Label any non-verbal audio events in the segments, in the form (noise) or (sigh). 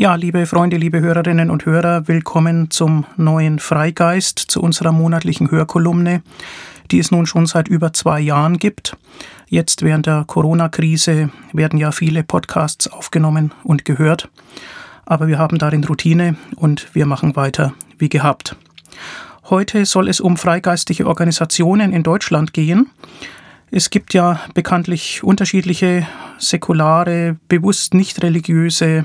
Ja, liebe Freunde, liebe Hörerinnen und Hörer, willkommen zum neuen Freigeist, zu unserer monatlichen Hörkolumne, die es nun schon seit über zwei Jahren gibt. Jetzt während der Corona-Krise werden ja viele Podcasts aufgenommen und gehört, aber wir haben darin Routine und wir machen weiter wie gehabt. Heute soll es um freigeistige Organisationen in Deutschland gehen. Es gibt ja bekanntlich unterschiedliche säkulare, bewusst nicht religiöse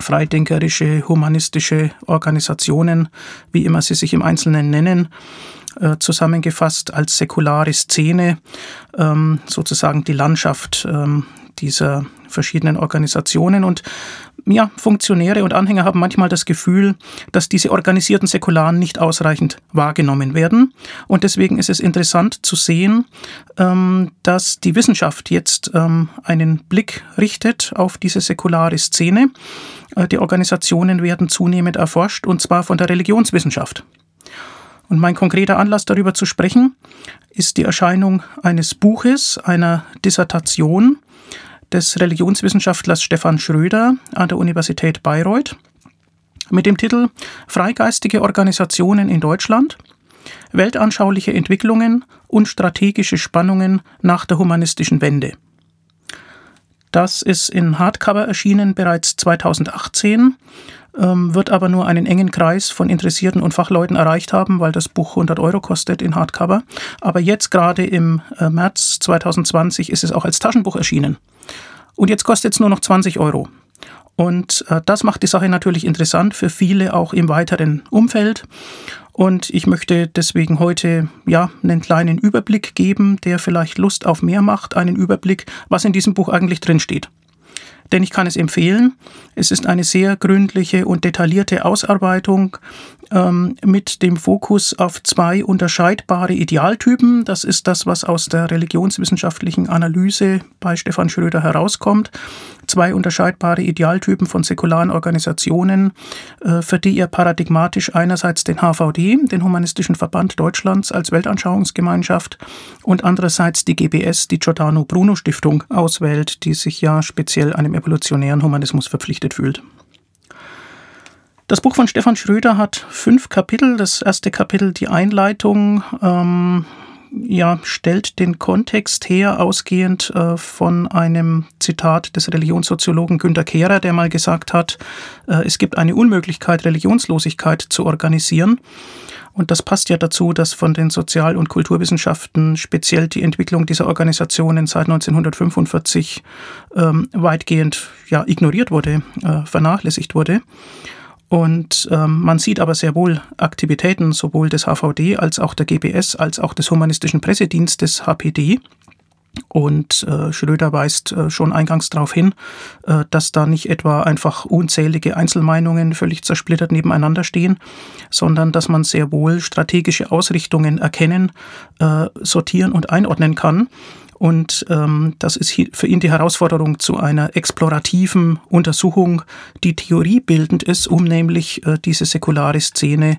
freidenkerische, humanistische Organisationen, wie immer sie sich im Einzelnen nennen, äh, zusammengefasst als säkulare Szene, ähm, sozusagen die Landschaft ähm, dieser verschiedenen Organisationen. Und ja, Funktionäre und Anhänger haben manchmal das Gefühl, dass diese organisierten Säkularen nicht ausreichend wahrgenommen werden. Und deswegen ist es interessant zu sehen, ähm, dass die Wissenschaft jetzt ähm, einen Blick richtet auf diese säkulare Szene. Äh, die Organisationen werden zunehmend erforscht, und zwar von der Religionswissenschaft. Und mein konkreter Anlass darüber zu sprechen ist die Erscheinung eines Buches, einer Dissertation des Religionswissenschaftlers Stefan Schröder an der Universität Bayreuth mit dem Titel Freigeistige Organisationen in Deutschland, weltanschauliche Entwicklungen und strategische Spannungen nach der humanistischen Wende. Das ist in Hardcover erschienen bereits 2018, ähm, wird aber nur einen engen Kreis von Interessierten und Fachleuten erreicht haben, weil das Buch 100 Euro kostet in Hardcover. Aber jetzt gerade im äh, März 2020 ist es auch als Taschenbuch erschienen. Und jetzt kostet es nur noch 20 Euro. Und äh, das macht die Sache natürlich interessant für viele auch im weiteren Umfeld. Und ich möchte deswegen heute ja einen kleinen Überblick geben, der vielleicht Lust auf mehr macht, einen Überblick, was in diesem Buch eigentlich drin steht denn ich kann es empfehlen. Es ist eine sehr gründliche und detaillierte Ausarbeitung ähm, mit dem Fokus auf zwei unterscheidbare Idealtypen. Das ist das, was aus der religionswissenschaftlichen Analyse bei Stefan Schröder herauskommt. Zwei unterscheidbare Idealtypen von säkularen Organisationen, äh, für die er paradigmatisch einerseits den HVD, den Humanistischen Verband Deutschlands als Weltanschauungsgemeinschaft, und andererseits die GBS, die Giordano Bruno Stiftung, auswählt, die sich ja speziell einem evolutionären Humanismus verpflichtet fühlt. Das Buch von Stefan Schröder hat fünf Kapitel. Das erste Kapitel, die Einleitung, ähm, ja, stellt den Kontext her, ausgehend äh, von einem Zitat des Religionssoziologen Günter Kehrer, der mal gesagt hat, äh, es gibt eine Unmöglichkeit, Religionslosigkeit zu organisieren. Und das passt ja dazu, dass von den Sozial- und Kulturwissenschaften speziell die Entwicklung dieser Organisationen seit 1945 ähm, weitgehend ja, ignoriert wurde, äh, vernachlässigt wurde. Und ähm, man sieht aber sehr wohl Aktivitäten sowohl des HVD als auch der GBS als auch des Humanistischen Pressedienstes HPD. Und äh, Schröder weist äh, schon eingangs darauf hin, äh, dass da nicht etwa einfach unzählige Einzelmeinungen völlig zersplittert nebeneinander stehen, sondern dass man sehr wohl strategische Ausrichtungen erkennen, äh, sortieren und einordnen kann und ähm, das ist für ihn die Herausforderung zu einer explorativen Untersuchung, die theoriebildend ist, um nämlich äh, diese säkulare Szene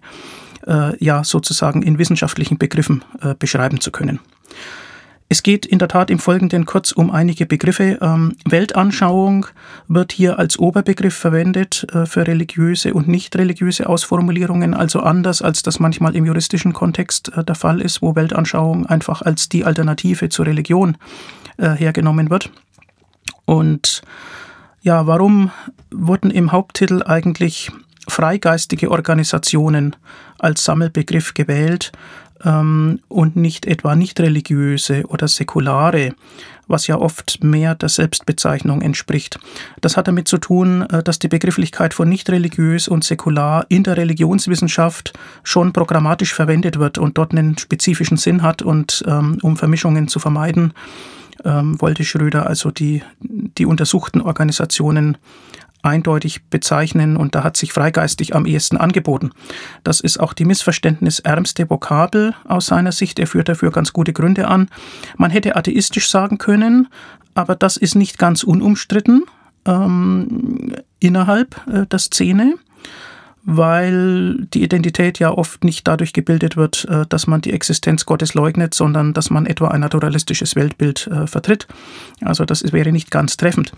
äh, ja sozusagen in wissenschaftlichen Begriffen äh, beschreiben zu können. Es geht in der Tat im Folgenden kurz um einige Begriffe. Ähm, Weltanschauung wird hier als Oberbegriff verwendet äh, für religiöse und nicht religiöse Ausformulierungen, also anders als das manchmal im juristischen Kontext äh, der Fall ist, wo Weltanschauung einfach als die Alternative zur Religion äh, hergenommen wird. Und ja, warum wurden im Haupttitel eigentlich freigeistige Organisationen als Sammelbegriff gewählt? Ähm, und nicht etwa nicht religiöse oder säkulare, was ja oft mehr der Selbstbezeichnung entspricht. Das hat damit zu tun, äh, dass die Begrifflichkeit von nicht religiös und säkular in der Religionswissenschaft schon programmatisch verwendet wird und dort einen spezifischen Sinn hat und ähm, um Vermischungen zu vermeiden, ähm, wollte Schröder also die, die untersuchten Organisationen eindeutig bezeichnen und da hat sich freigeistig am ehesten angeboten. Das ist auch die missverständnisärmste Vokabel aus seiner Sicht. Er führt dafür ganz gute Gründe an. Man hätte atheistisch sagen können, aber das ist nicht ganz unumstritten ähm, innerhalb äh, der Szene weil die Identität ja oft nicht dadurch gebildet wird, äh, dass man die Existenz Gottes leugnet, sondern dass man etwa ein naturalistisches Weltbild äh, vertritt. Also das wäre nicht ganz treffend.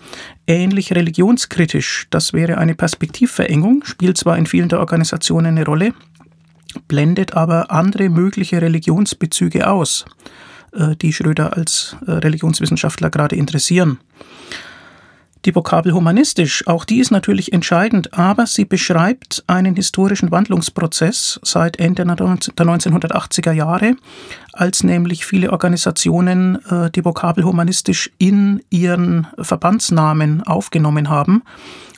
Ähnlich religionskritisch, das wäre eine Perspektivverengung, spielt zwar in vielen der Organisationen eine Rolle, blendet aber andere mögliche Religionsbezüge aus, äh, die Schröder als Religionswissenschaftler gerade interessieren. Die Vokabel humanistisch, auch die ist natürlich entscheidend, aber sie beschreibt einen historischen Wandlungsprozess seit Ende der 1980er Jahre, als nämlich viele Organisationen äh, die Vokabel humanistisch in ihren Verbandsnamen aufgenommen haben.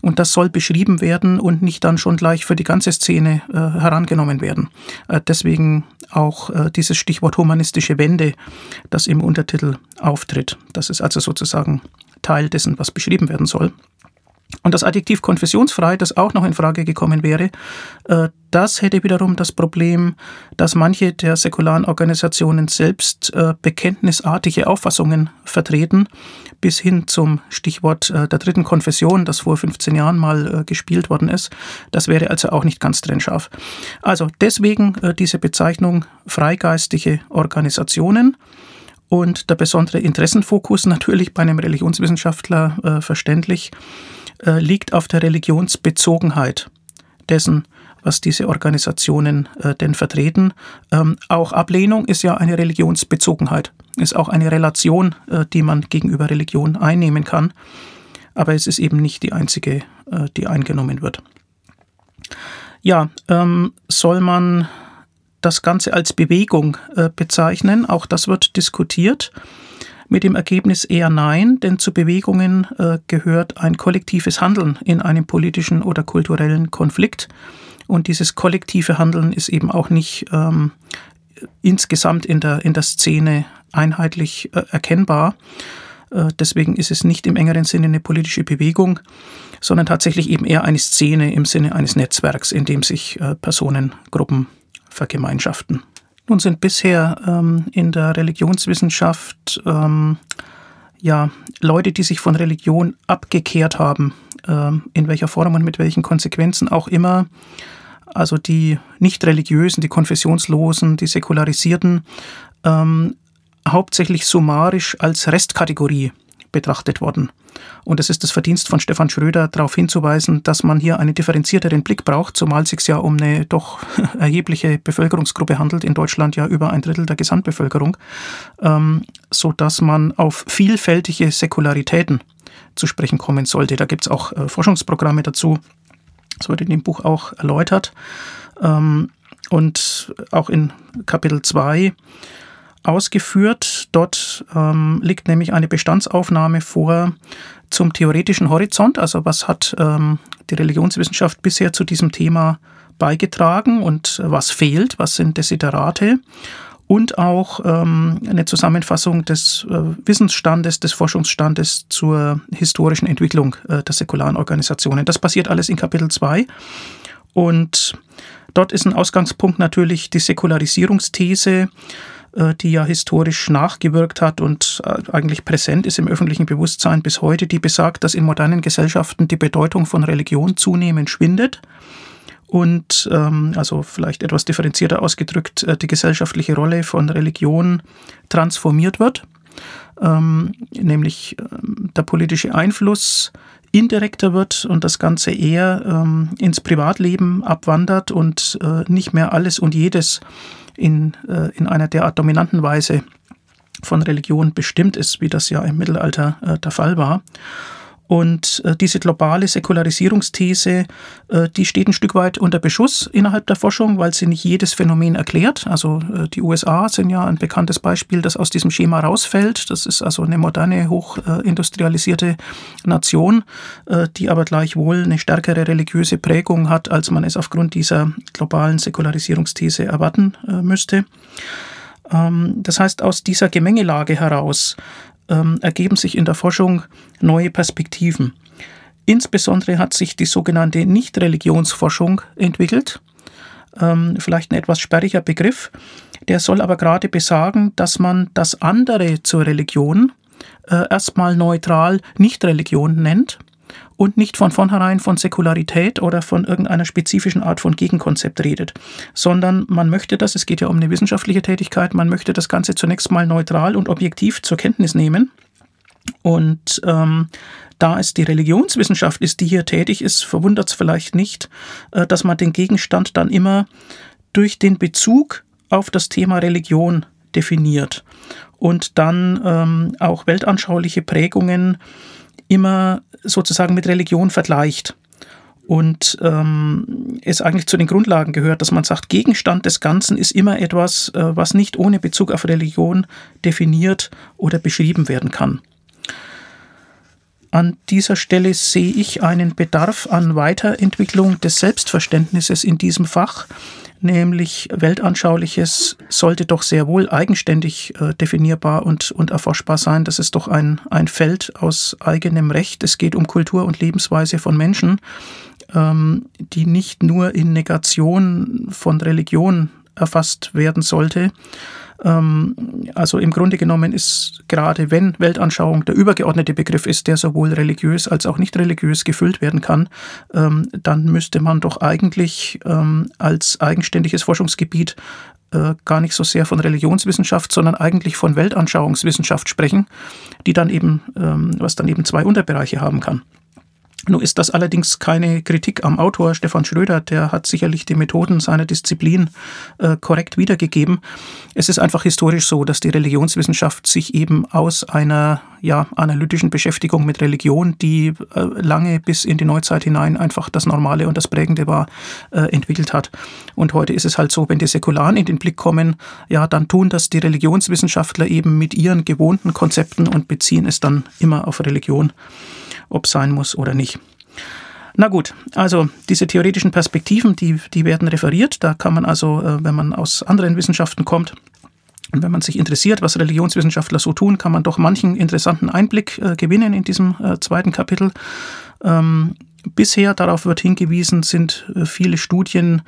Und das soll beschrieben werden und nicht dann schon gleich für die ganze Szene äh, herangenommen werden. Äh, deswegen auch dieses Stichwort humanistische Wende, das im Untertitel auftritt. Das ist also sozusagen Teil dessen, was beschrieben werden soll. Und das Adjektiv konfessionsfrei, das auch noch in Frage gekommen wäre, äh, das hätte wiederum das Problem, dass manche der säkularen Organisationen selbst äh, bekenntnisartige Auffassungen vertreten, bis hin zum Stichwort äh, der dritten Konfession, das vor 15 Jahren mal gespielt worden ist. Das wäre also auch nicht ganz trennscharf. Also deswegen diese Bezeichnung freigeistige Organisationen. Und der besondere Interessenfokus natürlich bei einem Religionswissenschaftler äh, verständlich äh, liegt auf der Religionsbezogenheit dessen, was diese Organisationen äh, denn vertreten. Ähm, auch Ablehnung ist ja eine Religionsbezogenheit, ist auch eine Relation, äh, die man gegenüber Religion einnehmen kann. Aber es ist eben nicht die einzige, äh, die eingenommen wird. Ja, ähm, soll man das Ganze als Bewegung äh, bezeichnen. Auch das wird diskutiert. Mit dem Ergebnis eher nein, denn zu Bewegungen äh, gehört ein kollektives Handeln in einem politischen oder kulturellen Konflikt. Und dieses kollektive Handeln ist eben auch nicht ähm, insgesamt in der, in der Szene einheitlich äh, erkennbar. Äh, deswegen ist es nicht im engeren Sinne eine politische Bewegung, sondern tatsächlich eben eher eine Szene im Sinne eines Netzwerks, in dem sich äh, Personengruppen vergemeinschaften. Nun sind bisher ähm, in der Religionswissenschaft ähm, ja, Leute, die sich von Religion abgekehrt haben, ähm, in welcher Form und mit welchen Konsequenzen auch immer, also die nicht religiösen, die konfessionslosen, die säkularisierten, ähm, hauptsächlich summarisch als Restkategorie betrachtet worden. Und es ist das Verdienst von Stefan Schröder, darauf hinzuweisen, dass man hier einen differenzierteren Blick braucht, zumal es sich ja um eine doch (laughs) erhebliche Bevölkerungsgruppe handelt, in Deutschland ja über ein Drittel der Gesamtbevölkerung, ähm, sodass man auf vielfältige Säkularitäten zu sprechen kommen sollte. Da gibt es auch äh, Forschungsprogramme dazu. Das wird in dem Buch auch erläutert. Ähm, und auch in Kapitel 2 ausgeführt. Dort ähm, liegt nämlich eine Bestandsaufnahme vor zum theoretischen Horizont. Also was hat ähm, die Religionswissenschaft bisher zu diesem Thema beigetragen und was fehlt, was sind Desiderate und auch ähm, eine Zusammenfassung des äh, Wissensstandes, des Forschungsstandes zur historischen Entwicklung äh, der säkularen Organisationen. Das passiert alles in Kapitel 2 und dort ist ein Ausgangspunkt natürlich die Säkularisierungsthese, die ja historisch nachgewirkt hat und äh, eigentlich präsent ist im öffentlichen Bewusstsein bis heute, die besagt, dass in modernen Gesellschaften die Bedeutung von Religion zunehmend schwindet und ähm, also vielleicht etwas differenzierter ausgedrückt, äh, die gesellschaftliche Rolle von Religion transformiert wird, ähm, nämlich ähm, der politische Einfluss indirekter wird und das Ganze eher ähm, ins Privatleben abwandert und äh, nicht mehr alles und jedes in, äh, in einer derart dominanten Weise von Religion bestimmt ist, wie das ja im Mittelalter äh, der Fall war. Und äh, diese globale Säkularisierungsthese, äh, die steht ein Stück weit unter Beschuss innerhalb der Forschung, weil sie nicht jedes Phänomen erklärt. Also äh, die USA sind ja ein bekanntes Beispiel, das aus diesem Schema rausfällt. Das ist also eine moderne, hochindustrialisierte Nation, äh, die aber gleichwohl eine stärkere religiöse Prägung hat, als man es aufgrund dieser globalen Säkularisierungsthese erwarten äh, müsste. Ähm, das heißt, aus dieser Gemengelage heraus ähm, ergeben sich in der Forschung neue Perspektiven. Insbesondere hat sich die sogenannte Nichtreligionsforschung entwickelt. Ähm, vielleicht ein etwas sperriger Begriff. Der soll aber gerade besagen, dass man das andere zur Religion äh, erstmal neutral Nichtreligion nennt und nicht von vornherein von Säkularität oder von irgendeiner spezifischen Art von Gegenkonzept redet, sondern man möchte das, es geht ja um eine wissenschaftliche Tätigkeit, man möchte das Ganze zunächst mal neutral und objektiv zur Kenntnis nehmen. Und ähm, da es die Religionswissenschaft ist, die hier tätig ist, verwundert es vielleicht nicht, äh, dass man den Gegenstand dann immer durch den Bezug auf das Thema Religion definiert und dann ähm, auch weltanschauliche Prägungen immer sozusagen mit Religion vergleicht. Und ähm, es eigentlich zu den Grundlagen gehört, dass man sagt, Gegenstand des Ganzen ist immer etwas, äh, was nicht ohne Bezug auf Religion definiert oder beschrieben werden kann. An dieser Stelle sehe ich einen Bedarf an Weiterentwicklung des Selbstverständnisses in diesem Fach, nämlich Weltanschauliches sollte doch sehr wohl eigenständig äh, definierbar und, und erforschbar sein. Das ist doch ein, ein Feld aus eigenem Recht. Es geht um Kultur und Lebensweise von Menschen, ähm, die nicht nur in Negation von Religion erfasst werden sollte, also im Grunde genommen ist gerade wenn Weltanschauung der übergeordnete Begriff ist, der sowohl religiös als auch nicht religiös gefüllt werden kann, ähm, dann müsste man doch eigentlich ähm, als eigenständiges Forschungsgebiet äh, gar nicht so sehr von Religionswissenschaft, sondern eigentlich von Weltanschauungswissenschaft sprechen, die dann eben, was dann eben zwei Unterbereiche haben kann. Nun ist das allerdings keine Kritik am Autor Stefan Schröder, der hat sicherlich die Methoden seiner Disziplin äh, korrekt wiedergegeben. Es ist einfach historisch so, dass die Religionswissenschaft sich eben aus einer ja, analytischen Beschäftigung mit Religion, die äh, lange bis in die Neuzeit hinein einfach das Normale und das Prägende war, äh, entwickelt hat. Und heute ist es halt so, wenn die Säkularen in den Blick kommen, ja, dann tun das die Religionswissenschaftler eben mit ihren gewohnten Konzepten und beziehen es dann immer auf Religion ob sein muss oder nicht. Na gut, also diese theoretischen Perspektiven, die, die werden referiert. Da kann man also, äh, wenn man aus anderen Wissenschaften kommt, und wenn man sich interessiert, was Religionswissenschaftler so tun, kann man doch manchen interessanten Einblick äh, gewinnen in diesem äh, zweiten Kapitel. Ähm, bisher darauf wird hingewiesen, sind äh, viele Studien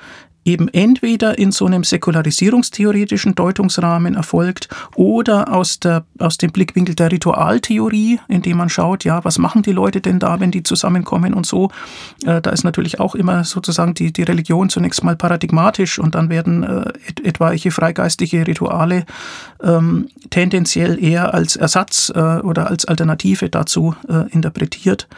eben entweder in so einem säkularisierungstheoretischen Deutungsrahmen erfolgt oder aus, der, aus dem Blickwinkel der Ritualtheorie, indem man schaut, ja, was machen die Leute denn da, wenn die zusammenkommen und so. Äh, da ist natürlich auch immer sozusagen die, die Religion zunächst mal paradigmatisch und dann werden äh, et, etwaige freigeistige Rituale ähm, tendenziell eher als Ersatz äh, oder als Alternative dazu äh, interpretiert.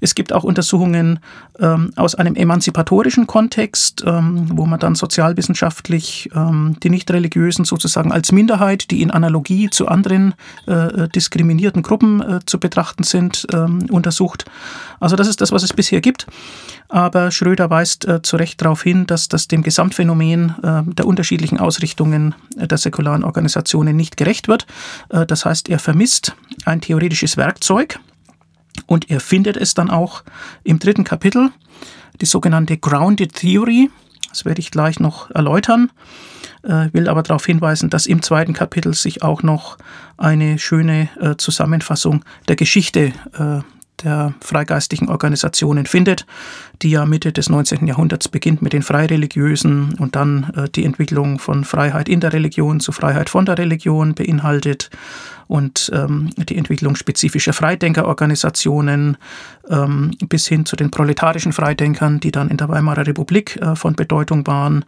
Es gibt auch Untersuchungen ähm, aus einem emanzipatorischen Kontext, ähm, wo man dann sozialwissenschaftlich ähm, die Nicht-Religiösen sozusagen als Minderheit, die in Analogie zu anderen äh, diskriminierten Gruppen äh, zu betrachten sind, ähm, untersucht. Also das ist das, was es bisher gibt. Aber Schröder weist äh, zu Recht darauf hin, dass das dem Gesamtphänomen äh, der unterschiedlichen Ausrichtungen der säkularen Organisationen nicht gerecht wird. Äh, das heißt, er vermisst ein theoretisches Werkzeug, und er findet es dann auch im dritten Kapitel, die sogenannte Grounded Theory. Das werde ich gleich noch erläutern. Äh, will aber darauf hinweisen, dass im zweiten Kapitel sich auch noch eine schöne äh, Zusammenfassung der Geschichte äh, der freigeistigen Organisationen findet, die ja Mitte des 19. Jahrhunderts beginnt mit den Freireligiösen und dann äh, die Entwicklung von Freiheit in der Religion zu Freiheit von der Religion beinhaltet und ähm, die Entwicklung spezifischer Freidenkerorganisationen ähm, bis hin zu den proletarischen Freidenkern, die dann in der Weimarer Republik äh, von Bedeutung waren.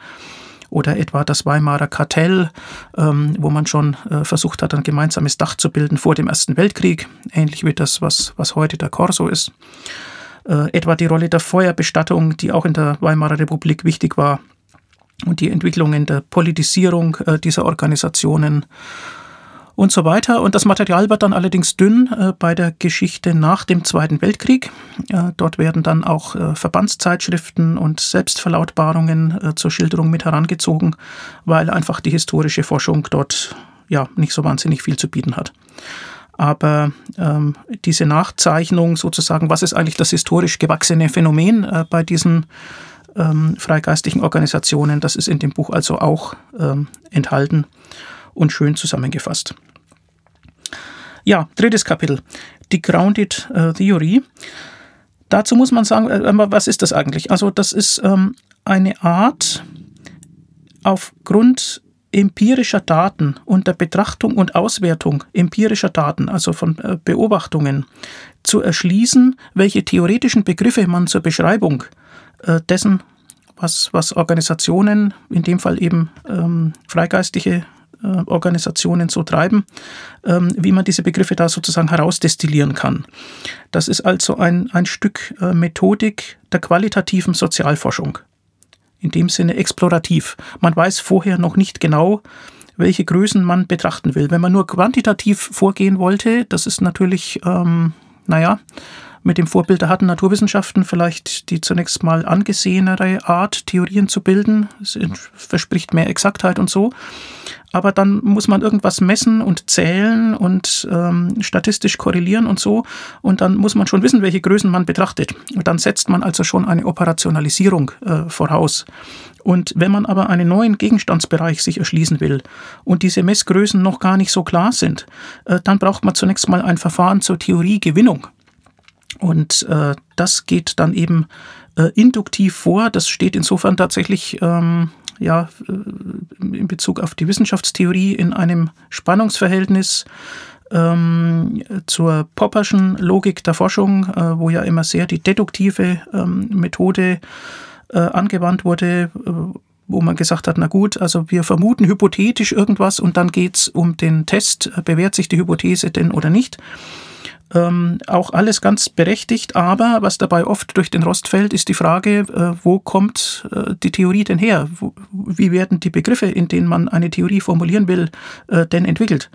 Oder etwa das Weimarer Kartell, ähm, wo man schon äh, versucht hat, ein gemeinsames Dach zu bilden vor dem Ersten Weltkrieg, ähnlich wie das, was, was heute der Corso ist. Äh, etwa die Rolle der Feuerbestattung, die auch in der Weimarer Republik wichtig war, und die Entwicklungen der Politisierung äh, dieser Organisationen und so weiter. Und das Material wird dann allerdings dünn äh, bei der Geschichte nach dem Zweiten Weltkrieg. Äh, dort werden dann auch äh, Verbandszeitschriften und Selbstverlautbarungen äh, zur Schilderung mit herangezogen, weil einfach die historische Forschung dort ja nicht so wahnsinnig viel zu bieten hat. Aber ähm, diese Nachzeichnung sozusagen, was ist eigentlich das historisch gewachsene Phänomen äh, bei diesen ähm, freigeistigen Organisationen, das ist in dem Buch also auch ähm, enthalten und schön zusammengefasst. Ja, drittes Kapitel, die Grounded äh, Theory. Dazu muss man sagen, äh, was ist das eigentlich? Also das ist ähm, eine Art, aufgrund empirischer Daten und der Betrachtung und Auswertung empirischer Daten, also von äh, Beobachtungen, zu erschließen, welche theoretischen Begriffe man zur Beschreibung dessen, was, was Organisationen, in dem Fall eben ähm, freigeistige Organisationen so treiben, ähm, wie man diese Begriffe da sozusagen herausdestillieren kann. Das ist also ein, ein Stück äh, Methodik der qualitativen Sozialforschung. In dem Sinne explorativ. Man weiß vorher noch nicht genau, welche Größen man betrachten will. Wenn man nur quantitativ vorgehen wollte, das ist natürlich, ähm, naja, mit dem Vorbild der harten Naturwissenschaften vielleicht die zunächst mal angesehenere Art, Theorien zu bilden. Es verspricht mehr Exaktheit und so. Aber dann muss man irgendwas messen und zählen und ähm, statistisch korrelieren und so. Und dann muss man schon wissen, welche Größen man betrachtet. Und dann setzt man also schon eine Operationalisierung äh, voraus. Und wenn man aber einen neuen Gegenstandsbereich sich erschließen will und diese Messgrößen noch gar nicht so klar sind, äh, dann braucht man zunächst mal ein Verfahren zur Theoriegewinnung. Und äh, das geht dann eben äh, induktiv vor. Das steht insofern tatsächlich ähm, ja, äh, in Bezug auf die Wissenschaftstheorie in einem Spannungsverhältnis ähm, zur Popperschen Logik der Forschung, äh, wo ja immer sehr die deduktive ähm, Methode äh, angewandt wurde, äh, wo man gesagt hat, na gut, also wir vermuten hypothetisch irgendwas und dann geht es um den Test, bewährt sich die Hypothese denn oder nicht. Ähm, auch alles ganz berechtigt, aber was dabei oft durch den Rost fällt, ist die Frage, äh, wo kommt äh, die Theorie denn her? Wo, wie werden die Begriffe, in denen man eine Theorie formulieren will, äh, denn entwickelt?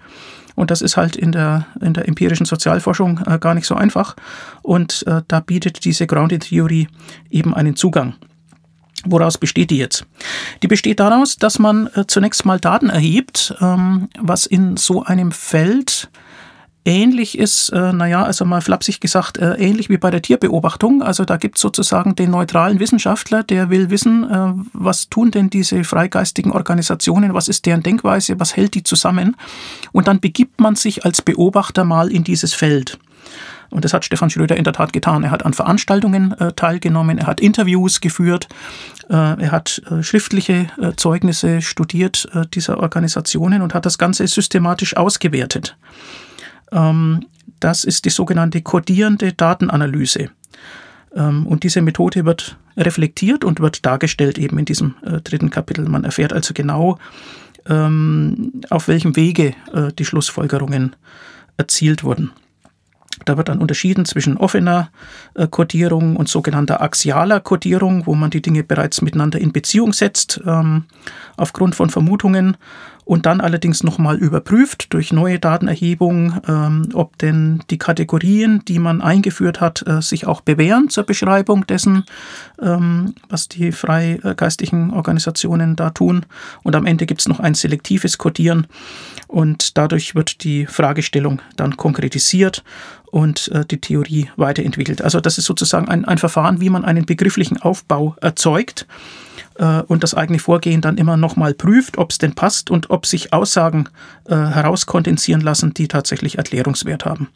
Und das ist halt in der, in der empirischen Sozialforschung äh, gar nicht so einfach. Und äh, da bietet diese Grounded Theory eben einen Zugang. Woraus besteht die jetzt? Die besteht daraus, dass man äh, zunächst mal Daten erhebt, ähm, was in so einem Feld ähnlich ist, äh, naja, also mal flapsig gesagt, äh, ähnlich wie bei der Tierbeobachtung. Also da gibt es sozusagen den neutralen Wissenschaftler, der will wissen, äh, was tun denn diese freigeistigen Organisationen, was ist deren Denkweise, was hält die zusammen. Und dann begibt man sich als Beobachter mal in dieses Feld. Und das hat Stefan Schröder in der Tat getan. Er hat an Veranstaltungen äh, teilgenommen, er hat Interviews geführt, äh, er hat äh, schriftliche äh, Zeugnisse studiert dieser Organisationen und hat das Ganze systematisch ausgewertet. Ähm, das ist die sogenannte kodierende Datenanalyse. Ähm, und diese Methode wird reflektiert und wird dargestellt eben in diesem äh, dritten Kapitel. Man erfährt also genau, ähm, auf welchem Wege äh, die Schlussfolgerungen erzielt wurden. Da wird dann unterschieden zwischen offener äh, Codierung und sogenannter axialer Codierung, wo man die Dinge bereits miteinander in Beziehung setzt, ähm, aufgrund von Vermutungen und dann allerdings nochmal überprüft durch neue Datenerhebung, ähm, ob denn die Kategorien, die man eingeführt hat, äh, sich auch bewähren zur Beschreibung dessen, ähm, was die freigeistigen Organisationen da tun. Und am Ende gibt es noch ein selektives Codieren und dadurch wird die Fragestellung dann konkretisiert und äh, die Theorie weiterentwickelt. Also das ist sozusagen ein, ein Verfahren, wie man einen begrifflichen Aufbau erzeugt äh, und das eigene Vorgehen dann immer nochmal prüft, ob es denn passt und ob sich Aussagen äh, herauskondensieren lassen, die tatsächlich Erklärungswert haben.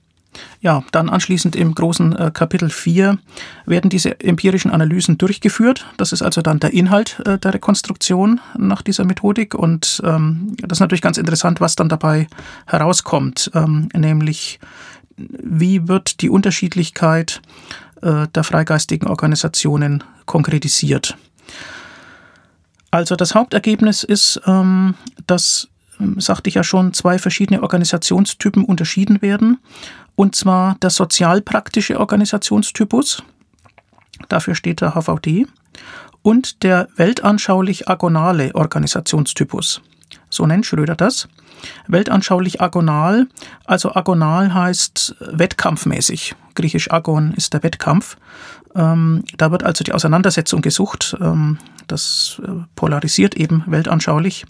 Ja, dann anschließend im großen äh, Kapitel 4 werden diese empirischen Analysen durchgeführt. Das ist also dann der Inhalt äh, der Rekonstruktion nach dieser Methodik. Und ähm, das ist natürlich ganz interessant, was dann dabei herauskommt, ähm, nämlich wie wird die Unterschiedlichkeit äh, der freigeistigen Organisationen konkretisiert. Also das Hauptergebnis ist, ähm, dass, ähm, sagte ich ja schon, zwei verschiedene Organisationstypen unterschieden werden. Und zwar der sozialpraktische Organisationstypus, dafür steht der HVD, und der weltanschaulich-agonale Organisationstypus. So nennt Schröder das. Weltanschaulich agonal, also agonal heißt wettkampfmäßig. Griechisch agon ist der Wettkampf. Ähm, da wird also die Auseinandersetzung gesucht. Ähm, das äh, polarisiert eben weltanschaulich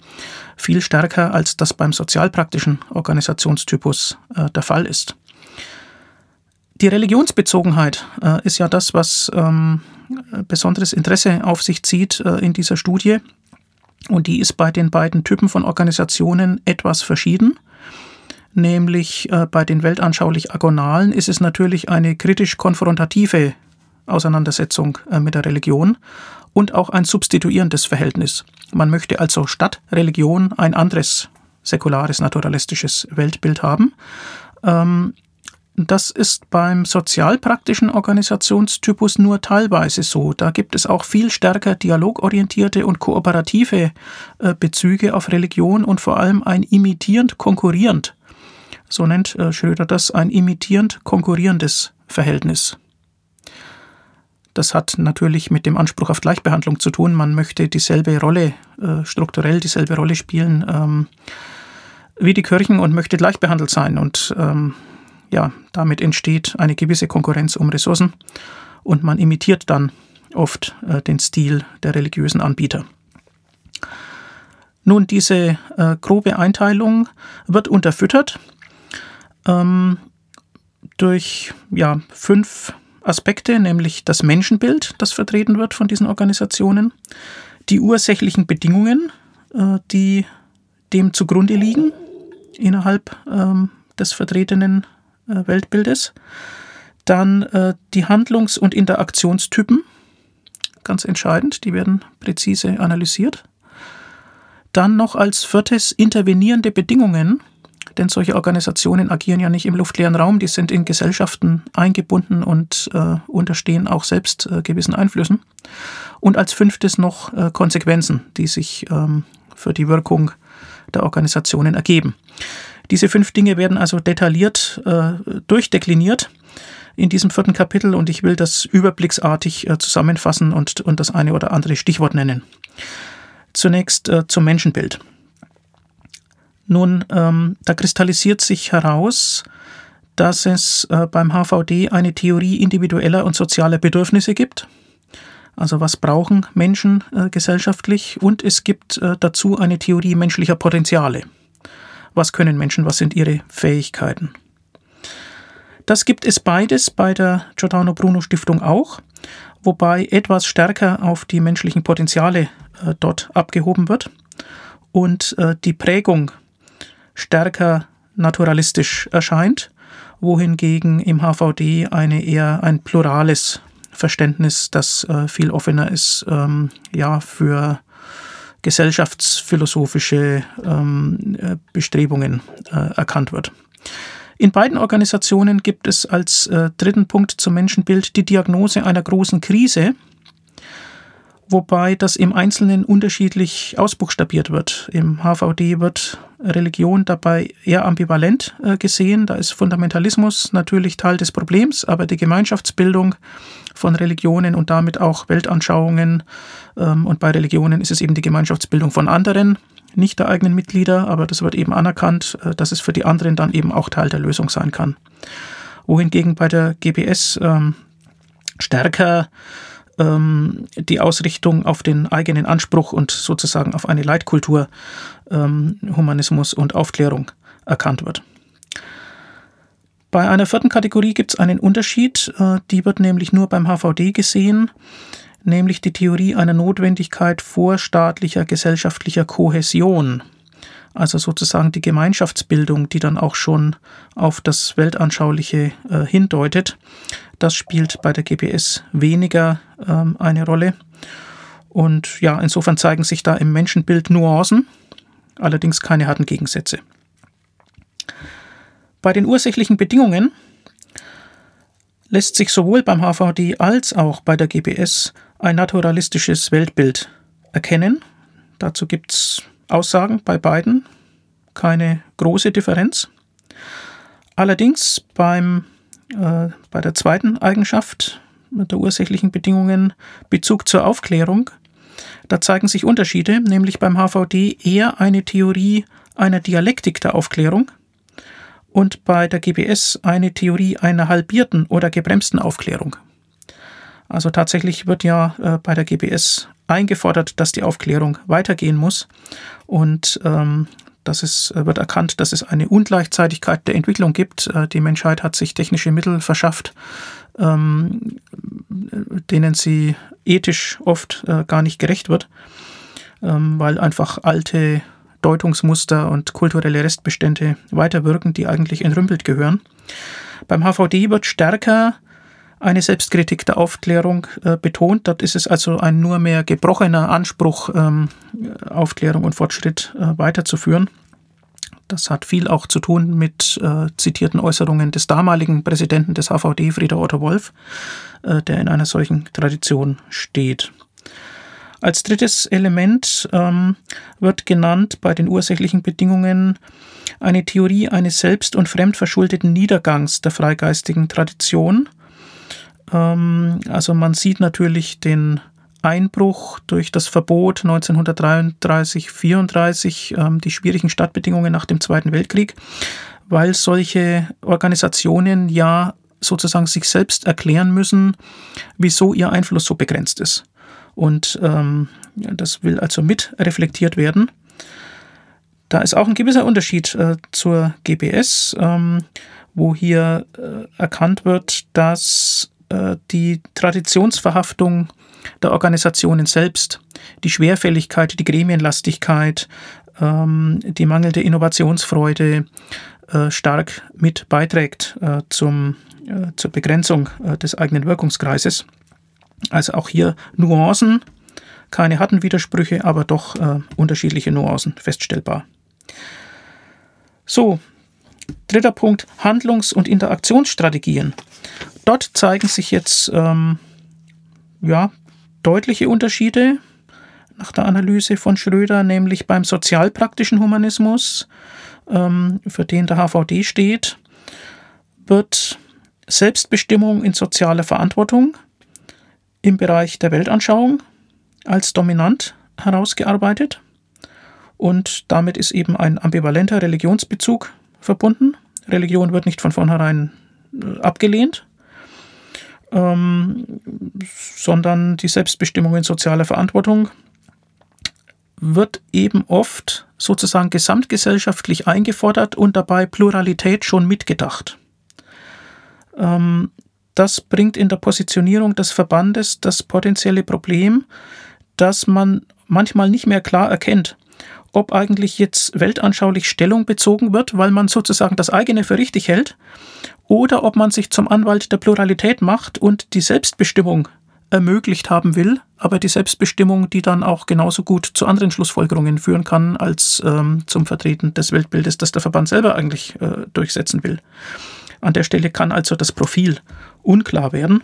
viel stärker, als das beim sozialpraktischen Organisationstypus äh, der Fall ist. Die Religionsbezogenheit äh, ist ja das, was ähm, besonderes Interesse auf sich zieht äh, in dieser Studie. Und die ist bei den beiden Typen von Organisationen etwas verschieden. Nämlich äh, bei den weltanschaulich Agonalen ist es natürlich eine kritisch-konfrontative Auseinandersetzung äh, mit der Religion und auch ein substituierendes Verhältnis. Man möchte also statt Religion ein anderes säkulares, naturalistisches Weltbild haben. Ähm, das ist beim sozialpraktischen Organisationstypus nur teilweise so. Da gibt es auch viel stärker dialogorientierte und kooperative äh, Bezüge auf Religion und vor allem ein imitierend konkurrierend. So nennt äh, Schröder das ein imitierend konkurrierendes Verhältnis. Das hat natürlich mit dem Anspruch auf Gleichbehandlung zu tun. Man möchte dieselbe Rolle, äh, strukturell dieselbe Rolle spielen ähm, wie die Kirchen und möchte gleich behandelt sein. Und ähm, ja, damit entsteht eine gewisse Konkurrenz um Ressourcen und man imitiert dann oft äh, den Stil der religiösen Anbieter. Nun, diese äh, grobe Einteilung wird unterfüttert ähm, durch ja, fünf Aspekte, nämlich das Menschenbild, das vertreten wird von diesen Organisationen, die ursächlichen Bedingungen, äh, die dem zugrunde liegen innerhalb ähm, des vertretenen Weltbildes. Dann äh, die Handlungs- und Interaktionstypen, ganz entscheidend, die werden präzise analysiert. Dann noch als viertes intervenierende Bedingungen, denn solche Organisationen agieren ja nicht im luftleeren Raum, die sind in Gesellschaften eingebunden und äh, unterstehen auch selbst äh, gewissen Einflüssen. Und als fünftes noch äh, Konsequenzen, die sich ähm, für die Wirkung der Organisationen ergeben. Diese fünf Dinge werden also detailliert äh, durchdekliniert in diesem vierten Kapitel und ich will das überblicksartig äh, zusammenfassen und, und das eine oder andere Stichwort nennen. Zunächst äh, zum Menschenbild. Nun, ähm, da kristallisiert sich heraus, dass es äh, beim HVD eine Theorie individueller und sozialer Bedürfnisse gibt. Also was brauchen Menschen äh, gesellschaftlich? Und es gibt äh, dazu eine Theorie menschlicher Potenziale. Was können Menschen? Was sind ihre Fähigkeiten? Das gibt es beides bei der Giordano Bruno Stiftung auch, wobei etwas stärker auf die menschlichen Potenziale äh, dort abgehoben wird und äh, die Prägung stärker naturalistisch erscheint, wohingegen im HVD eine eher ein plurales Verständnis, das äh, viel offener ist, ähm, ja, für gesellschaftsphilosophische ähm, äh, Bestrebungen äh, erkannt wird. In beiden Organisationen gibt es als äh, dritten Punkt zum Menschenbild die Diagnose einer großen Krise, wobei das im Einzelnen unterschiedlich ausbuchstabiert wird. Im HVD wird Religion dabei eher ambivalent äh, gesehen. Da ist Fundamentalismus natürlich Teil des Problems, aber die Gemeinschaftsbildung von Religionen und damit auch Weltanschauungen ähm, und bei Religionen ist es eben die Gemeinschaftsbildung von anderen, nicht der eigenen Mitglieder, aber das wird eben anerkannt, äh, dass es für die anderen dann eben auch Teil der Lösung sein kann. Wohingegen bei der GPS ähm, stärker ähm, die Ausrichtung auf den eigenen Anspruch und sozusagen auf eine Leitkultur ähm, Humanismus und Aufklärung erkannt wird. Bei einer vierten Kategorie gibt es einen Unterschied, äh, die wird nämlich nur beim HVD gesehen, nämlich die Theorie einer Notwendigkeit vorstaatlicher gesellschaftlicher Kohäsion. Also sozusagen die Gemeinschaftsbildung, die dann auch schon auf das Weltanschauliche äh, hindeutet. Das spielt bei der GPS weniger ähm, eine Rolle. Und ja, insofern zeigen sich da im Menschenbild Nuancen, allerdings keine harten Gegensätze. Bei den ursächlichen Bedingungen lässt sich sowohl beim HVD als auch bei der GPS ein naturalistisches Weltbild erkennen. Dazu gibt es Aussagen bei beiden, keine große Differenz. Allerdings beim, äh, bei der zweiten Eigenschaft der ursächlichen Bedingungen Bezug zur Aufklärung, da zeigen sich Unterschiede, nämlich beim HVD eher eine Theorie einer Dialektik der Aufklärung und bei der GBS eine Theorie einer halbierten oder gebremsten Aufklärung. Also tatsächlich wird ja äh, bei der GBS eingefordert, dass die Aufklärung weitergehen muss und ähm, dass es äh, wird erkannt, dass es eine Ungleichzeitigkeit der Entwicklung gibt. Äh, die Menschheit hat sich technische Mittel verschafft, ähm, denen sie ethisch oft äh, gar nicht gerecht wird, ähm, weil einfach alte Deutungsmuster und kulturelle Restbestände weiterwirken, die eigentlich entrümpelt gehören. Beim HVD wird stärker eine Selbstkritik der Aufklärung äh, betont. Dort ist es also ein nur mehr gebrochener Anspruch, ähm, Aufklärung und Fortschritt äh, weiterzuführen. Das hat viel auch zu tun mit äh, zitierten Äußerungen des damaligen Präsidenten des HVD, Frieder Otto Wolf, äh, der in einer solchen Tradition steht. Als drittes Element ähm, wird genannt bei den ursächlichen Bedingungen eine Theorie eines selbst- und fremdverschuldeten Niedergangs der freigeistigen Tradition. Ähm, also man sieht natürlich den Einbruch durch das Verbot 1933, 34, ähm, die schwierigen Stadtbedingungen nach dem Zweiten Weltkrieg, weil solche Organisationen ja sozusagen sich selbst erklären müssen, wieso ihr Einfluss so begrenzt ist. Und ähm, das will also mit reflektiert werden. Da ist auch ein gewisser Unterschied äh, zur GBS, ähm, wo hier äh, erkannt wird, dass äh, die Traditionsverhaftung der Organisationen selbst, die Schwerfälligkeit, die Gremienlastigkeit, ähm, die mangelnde Innovationsfreude äh, stark mit beiträgt äh, zum, äh, zur Begrenzung des eigenen Wirkungskreises. Also auch hier Nuancen, keine harten Widersprüche, aber doch unterschiedliche Nuancen feststellbar. So, dritter Punkt, Handlungs- und Interaktionsstrategien. Dort zeigen sich jetzt ähm, ja, deutliche Unterschiede nach der Analyse von Schröder, nämlich beim sozialpraktischen Humanismus, ähm, für den der HVD steht, wird Selbstbestimmung in sozialer Verantwortung im Bereich der Weltanschauung als dominant herausgearbeitet und damit ist eben ein ambivalenter Religionsbezug verbunden. Religion wird nicht von vornherein äh, abgelehnt, ähm, sondern die Selbstbestimmung in sozialer Verantwortung wird eben oft sozusagen gesamtgesellschaftlich eingefordert und dabei Pluralität schon mitgedacht. Ähm, das bringt in der Positionierung des Verbandes das potenzielle Problem, dass man manchmal nicht mehr klar erkennt, ob eigentlich jetzt weltanschaulich Stellung bezogen wird, weil man sozusagen das eigene für richtig hält, oder ob man sich zum Anwalt der Pluralität macht und die Selbstbestimmung ermöglicht haben will, aber die Selbstbestimmung, die dann auch genauso gut zu anderen Schlussfolgerungen führen kann, als ähm, zum Vertreten des Weltbildes, das der Verband selber eigentlich äh, durchsetzen will. An der Stelle kann also das Profil unklar werden.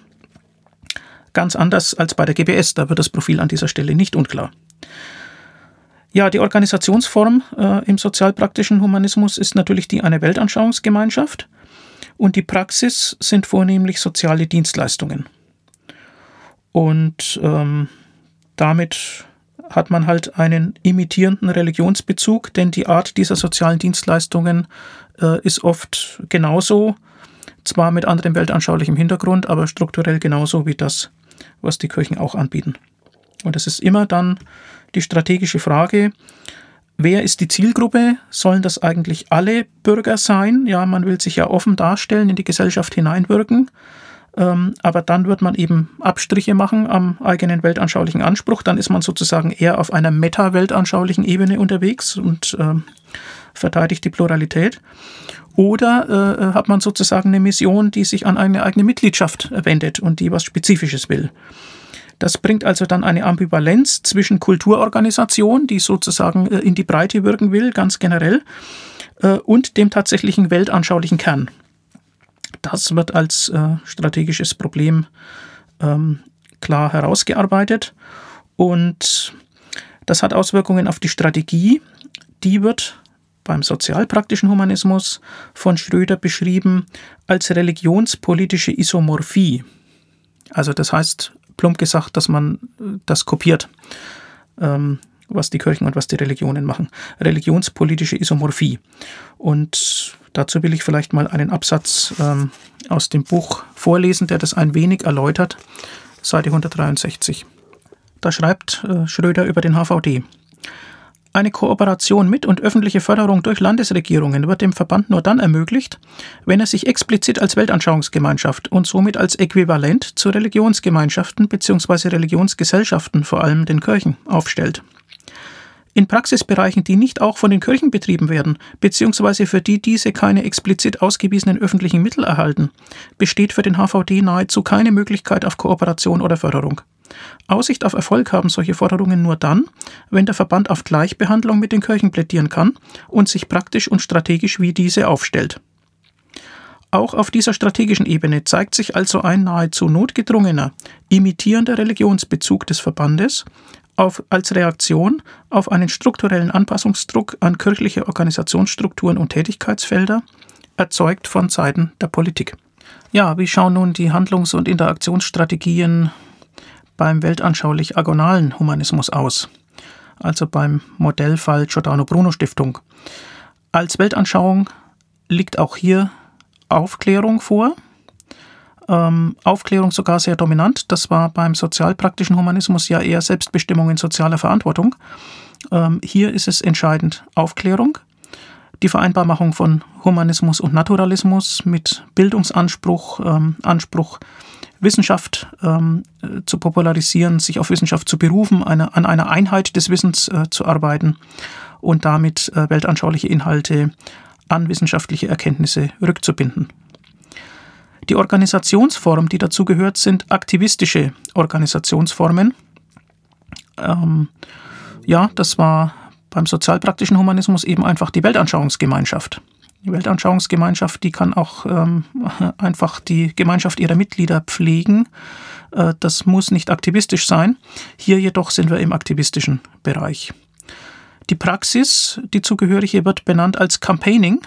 Ganz anders als bei der GBS, da wird das Profil an dieser Stelle nicht unklar. Ja, die Organisationsform äh, im sozialpraktischen Humanismus ist natürlich die einer Weltanschauungsgemeinschaft und die Praxis sind vornehmlich soziale Dienstleistungen. Und ähm, damit hat man halt einen imitierenden Religionsbezug, denn die Art dieser sozialen Dienstleistungen äh, ist oft genauso, zwar mit anderem weltanschaulichem Hintergrund, aber strukturell genauso wie das, was die Kirchen auch anbieten. Und es ist immer dann die strategische Frage, wer ist die Zielgruppe? Sollen das eigentlich alle Bürger sein? Ja, man will sich ja offen darstellen, in die Gesellschaft hineinwirken. Ähm, aber dann wird man eben Abstriche machen am eigenen weltanschaulichen Anspruch. Dann ist man sozusagen eher auf einer meta-weltanschaulichen Ebene unterwegs und äh, verteidigt die Pluralität. Oder äh, hat man sozusagen eine Mission, die sich an eine eigene Mitgliedschaft wendet und die was Spezifisches will. Das bringt also dann eine Ambivalenz zwischen Kulturorganisation, die sozusagen äh, in die Breite wirken will, ganz generell, äh, und dem tatsächlichen weltanschaulichen Kern. Das wird als äh, strategisches Problem ähm, klar herausgearbeitet und das hat Auswirkungen auf die Strategie. Die wird beim sozialpraktischen Humanismus von Schröder beschrieben als religionspolitische Isomorphie. Also das heißt plump gesagt, dass man das kopiert, ähm, was die Kirchen und was die Religionen machen. Religionspolitische Isomorphie. Und dazu will ich vielleicht mal einen Absatz ähm, aus dem Buch vorlesen, der das ein wenig erläutert. Seite 163. Da schreibt äh, Schröder über den HVD. Eine Kooperation mit und öffentliche Förderung durch Landesregierungen wird dem Verband nur dann ermöglicht, wenn er sich explizit als Weltanschauungsgemeinschaft und somit als Äquivalent zu Religionsgemeinschaften bzw. Religionsgesellschaften, vor allem den Kirchen, aufstellt. In Praxisbereichen, die nicht auch von den Kirchen betrieben werden, beziehungsweise für die diese keine explizit ausgewiesenen öffentlichen Mittel erhalten, besteht für den HVD nahezu keine Möglichkeit auf Kooperation oder Förderung. Aussicht auf Erfolg haben solche Forderungen nur dann, wenn der Verband auf Gleichbehandlung mit den Kirchen plädieren kann und sich praktisch und strategisch wie diese aufstellt. Auch auf dieser strategischen Ebene zeigt sich also ein nahezu notgedrungener, imitierender Religionsbezug des Verbandes auf, als Reaktion auf einen strukturellen Anpassungsdruck an kirchliche Organisationsstrukturen und Tätigkeitsfelder, erzeugt von Seiten der Politik. Ja, wie schauen nun die Handlungs- und Interaktionsstrategien beim weltanschaulich agonalen Humanismus aus? Also beim Modellfall Giordano Bruno Stiftung. Als Weltanschauung liegt auch hier Aufklärung vor. Ähm, Aufklärung sogar sehr dominant. Das war beim sozialpraktischen Humanismus ja eher Selbstbestimmung in sozialer Verantwortung. Ähm, hier ist es entscheidend Aufklärung. Die Vereinbarmachung von Humanismus und Naturalismus mit Bildungsanspruch, ähm, Anspruch, Wissenschaft ähm, zu popularisieren, sich auf Wissenschaft zu berufen, eine, an einer Einheit des Wissens äh, zu arbeiten und damit äh, weltanschauliche Inhalte an wissenschaftliche Erkenntnisse rückzubinden. Die Organisationsform, die dazu gehört, sind aktivistische Organisationsformen. Ähm, ja, das war beim sozialpraktischen Humanismus eben einfach die Weltanschauungsgemeinschaft. Die Weltanschauungsgemeinschaft, die kann auch ähm, (laughs) einfach die Gemeinschaft ihrer Mitglieder pflegen. Äh, das muss nicht aktivistisch sein. Hier jedoch sind wir im aktivistischen Bereich. Die Praxis, die zugehörige, wird benannt als Campaigning.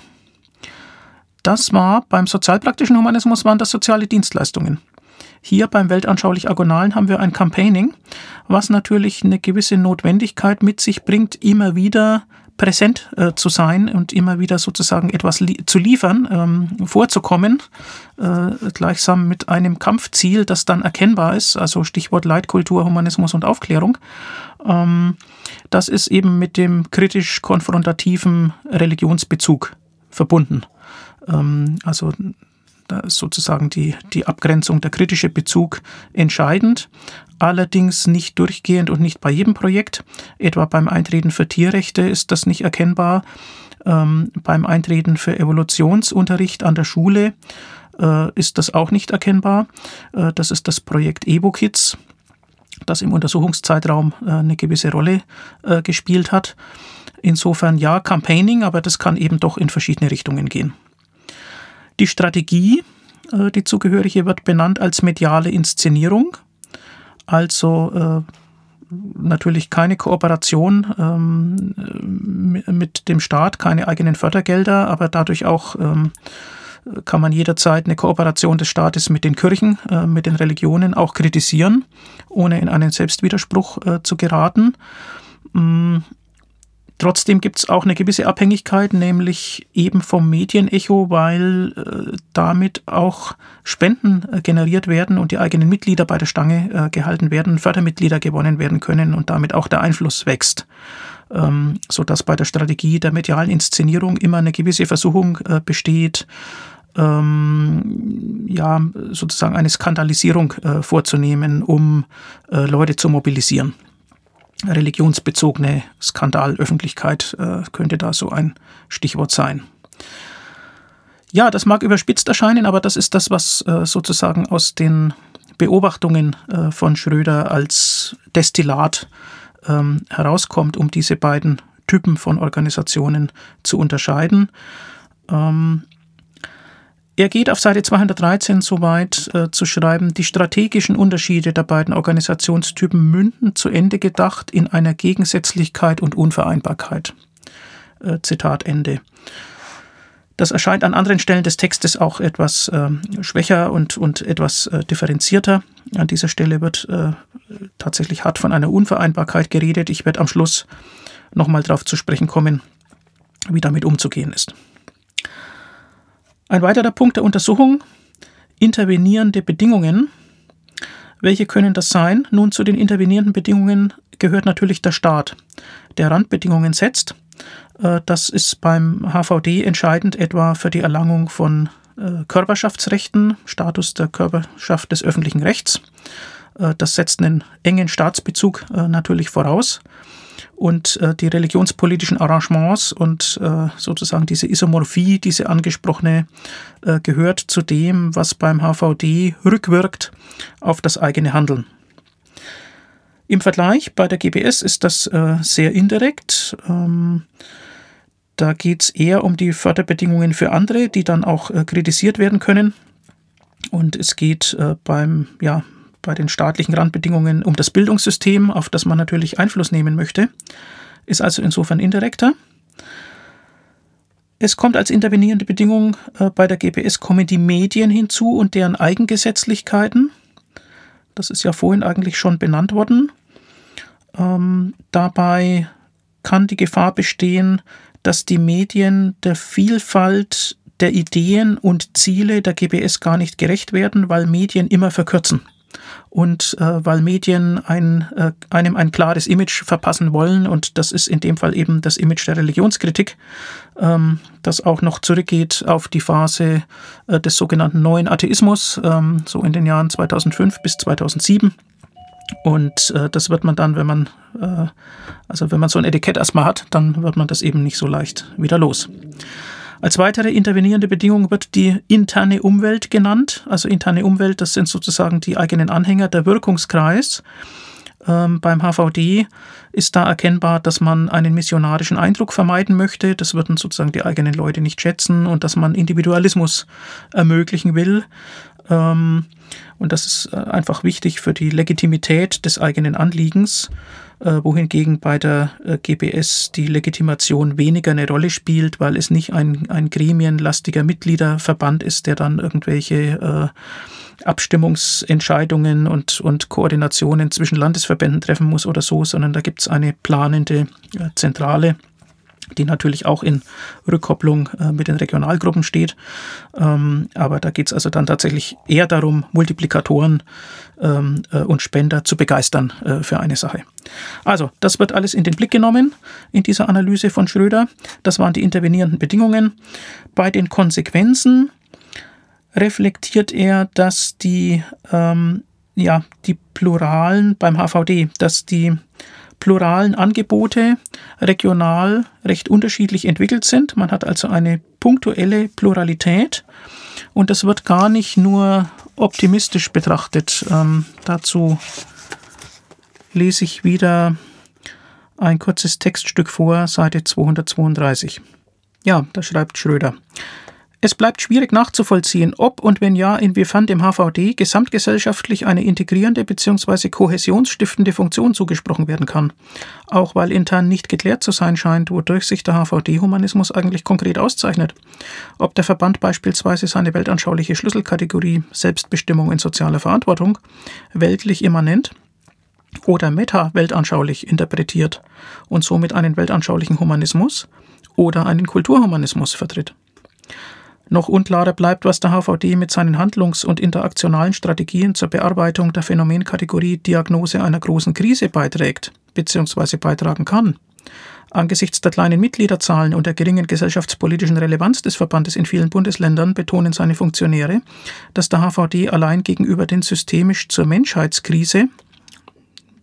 Das war beim sozialpraktischen Humanismus waren das soziale Dienstleistungen. Hier beim weltanschaulich Agonalen haben wir ein Campaigning, was natürlich eine gewisse Notwendigkeit mit sich bringt, immer wieder präsent äh, zu sein und immer wieder sozusagen etwas li zu liefern, ähm, vorzukommen, äh, gleichsam mit einem Kampfziel, das dann erkennbar ist, also Stichwort Leitkultur, Humanismus und Aufklärung. Ähm, das ist eben mit dem kritisch-konfrontativen Religionsbezug verbunden. Ähm, also da ist sozusagen die, die Abgrenzung, der kritische Bezug entscheidend, allerdings nicht durchgehend und nicht bei jedem Projekt. Etwa beim Eintreten für Tierrechte ist das nicht erkennbar. Ähm, beim Eintreten für Evolutionsunterricht an der Schule äh, ist das auch nicht erkennbar. Äh, das ist das Projekt EBO-Kids das im Untersuchungszeitraum äh, eine gewisse Rolle äh, gespielt hat. Insofern ja, Campaigning, aber das kann eben doch in verschiedene Richtungen gehen. Die Strategie, äh, die zugehörige, wird benannt als mediale Inszenierung, also natürlich keine Kooperation ähm, mit dem Staat, keine eigenen Fördergelder, aber dadurch auch ähm, kann man jederzeit eine Kooperation des Staates mit den Kirchen, äh, mit den Religionen auch kritisieren, ohne in einen Selbstwiderspruch äh, zu geraten. Mm, trotzdem gibt es auch eine gewisse Abhängigkeit, nämlich eben vom Medienecho, weil äh, damit auch Spenden äh, generiert werden und die eigenen Mitglieder bei der Stange äh, gehalten werden, Fördermitglieder gewonnen werden können und damit auch der Einfluss wächst ähm, sodass bei der Strategie der medialen Inszenierung immer eine gewisse Versuchung äh, besteht, ähm, ja, sozusagen eine Skandalisierung äh, vorzunehmen, um äh, Leute zu mobilisieren. Religionsbezogene Skandalöffentlichkeit äh, könnte da so ein Stichwort sein. Ja, das mag überspitzt erscheinen, aber das ist das, was äh, sozusagen aus den Beobachtungen äh, von Schröder als Destillat ähm, herauskommt, um diese beiden Typen von Organisationen zu unterscheiden. Ähm, er geht auf Seite 213 so weit äh, zu schreiben, die strategischen Unterschiede der beiden Organisationstypen münden zu Ende gedacht in einer Gegensätzlichkeit und Unvereinbarkeit. Äh, Zitat Ende. Das erscheint an anderen Stellen des Textes auch etwas äh, schwächer und, und etwas äh, differenzierter. An dieser Stelle wird äh, tatsächlich hart von einer Unvereinbarkeit geredet. Ich werde am Schluss nochmal darauf zu sprechen kommen, wie damit umzugehen ist. Ein weiterer Punkt der Untersuchung, intervenierende Bedingungen. Welche können das sein? Nun, zu den intervenierenden Bedingungen gehört natürlich der Staat, der Randbedingungen setzt. Äh, das ist beim HVD entscheidend, etwa für die Erlangung von äh, Körperschaftsrechten, Status der Körperschaft des öffentlichen Rechts. Äh, das setzt einen engen Staatsbezug natürlich voraus. Und äh, die religionspolitischen Arrangements und äh, sozusagen diese Isomorphie, diese angesprochene, äh, gehört zu dem, was beim HVD rückwirkt auf das eigene Handeln. Im Vergleich bei der GBS ist das äh, sehr indirekt. Ähm, da geht es eher um die Förderbedingungen für andere, die dann auch äh, kritisiert werden können. Und es geht äh, beim, ja, bei den staatlichen Randbedingungen um das Bildungssystem, auf das man natürlich Einfluss nehmen möchte. Ist also insofern indirekter. Es kommt als intervenierende Bedingung äh, bei der GPS kommen die Medien hinzu und deren Eigengesetzlichkeiten. Das ist ja vorhin eigentlich schon benannt worden. Ähm, dabei kann die Gefahr bestehen, dass die Medien der Vielfalt der Ideen und Ziele der GBS gar nicht gerecht werden, weil Medien immer verkürzen und äh, weil Medien ein, äh, einem ein klares Image verpassen wollen und das ist in dem Fall eben das Image der Religionskritik, ähm, das auch noch zurückgeht auf die Phase äh, des sogenannten neuen Atheismus, ähm, so in den Jahren 2005 bis 2007. Und äh, das wird man dann, wenn man, äh, also wenn man so ein Etikett erstmal hat, dann wird man das eben nicht so leicht wieder los. Als weitere intervenierende Bedingung wird die interne Umwelt genannt. Also interne Umwelt, das sind sozusagen die eigenen Anhänger, der Wirkungskreis. Ähm, beim HVD ist da erkennbar, dass man einen missionarischen Eindruck vermeiden möchte. Das würden sozusagen die eigenen Leute nicht schätzen und dass man Individualismus ermöglichen will. Ähm, und das ist äh, einfach wichtig für die Legitimität des eigenen Anliegens, wohingegen bei der äh, GPS die Legitimation weniger eine Rolle spielt, weil es nicht ein, ein gremienlastiger Mitgliederverband ist, der dann irgendwelche Abstimmungsentscheidungen und, und Koordinationen zwischen Landesverbänden treffen muss oder so, sondern da gibt es eine planende Zentrale die natürlich auch in Rückkopplung äh, mit den Regionalgruppen steht. Ähm, aber da geht es also dann tatsächlich eher darum, Multiplikatoren ähm, äh, und Spender zu begeistern äh, für eine Sache. Also, das wird alles in den Blick genommen in dieser Analyse von Schröder. Das waren die intervenierenden Bedingungen. Bei den Konsequenzen reflektiert er, dass die, ähm, ja, die Pluralen beim HVD, dass die pluralen Angebote regional recht unterschiedlich entwickelt sind. Man hat also eine punktuelle Pluralität und das wird gar nicht nur optimistisch betrachtet. Ähm, dazu lese ich wieder ein kurzes Textstück vor, Seite 232. Ja, da schreibt Schröder. Es bleibt schwierig nachzuvollziehen, ob und wenn ja, inwiefern dem HVD gesamtgesellschaftlich eine integrierende bzw. kohäsionsstiftende Funktion zugesprochen werden kann. Auch weil intern nicht geklärt zu sein scheint, wodurch sich der HVD-Humanismus eigentlich konkret auszeichnet. Ob der Verband beispielsweise seine weltanschauliche Schlüsselkategorie Selbstbestimmung in sozialer Verantwortung weltlich immanent oder meta-weltanschaulich interpretiert und somit einen weltanschaulichen Humanismus oder einen Kulturhumanismus vertritt. Noch unklarer bleibt, was der HVD mit seinen handlungs- und interaktionalen Strategien zur Bearbeitung der Phänomenkategorie Diagnose einer großen Krise beiträgt bzw. beitragen kann. Angesichts der kleinen Mitgliederzahlen und der geringen gesellschaftspolitischen Relevanz des Verbandes in vielen Bundesländern betonen seine Funktionäre, dass der HVD allein gegenüber den systemisch zur Menschheitskrise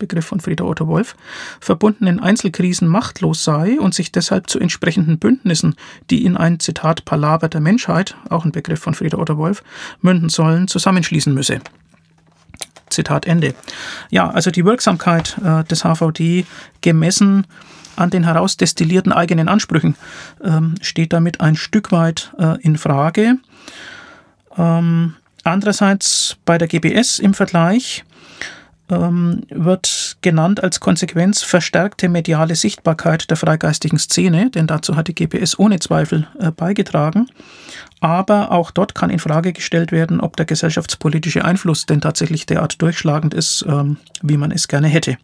Begriff von Frieder Otto Wolf, verbundenen Einzelkrisen machtlos sei und sich deshalb zu entsprechenden Bündnissen, die in ein Zitat Palaver der Menschheit, auch ein Begriff von Frieder Otto Wolf, münden sollen, zusammenschließen müsse. Zitat Ende. Ja, also die Wirksamkeit äh, des HVD gemessen an den herausdestillierten eigenen Ansprüchen ähm, steht damit ein Stück weit äh, in Frage. Ähm, andererseits bei der GBS im Vergleich ähm, wird genannt als Konsequenz verstärkte mediale Sichtbarkeit der freigeistigen Szene, denn dazu hat die GPS ohne Zweifel äh, beigetragen. Aber auch dort kann in Frage gestellt werden, ob der gesellschaftspolitische Einfluss denn tatsächlich derart durchschlagend ist, ähm, wie man es gerne hätte.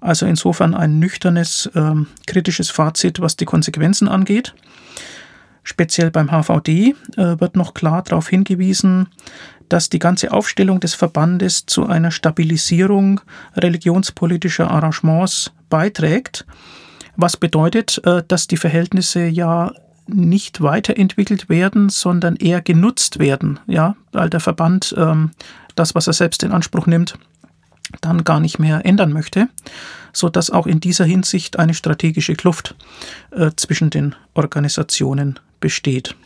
Also insofern ein nüchternes, ähm, kritisches Fazit, was die Konsequenzen angeht. Speziell beim HVD äh, wird noch klar darauf hingewiesen, dass die ganze Aufstellung des Verbandes zu einer Stabilisierung religionspolitischer Arrangements beiträgt, was bedeutet, äh, dass die Verhältnisse ja nicht weiterentwickelt werden, sondern eher genutzt werden, ja, weil der Verband ähm, das, was er selbst in Anspruch nimmt, dann gar nicht mehr ändern möchte, sodass auch in dieser Hinsicht eine strategische Kluft äh, zwischen den Organisationen besteht.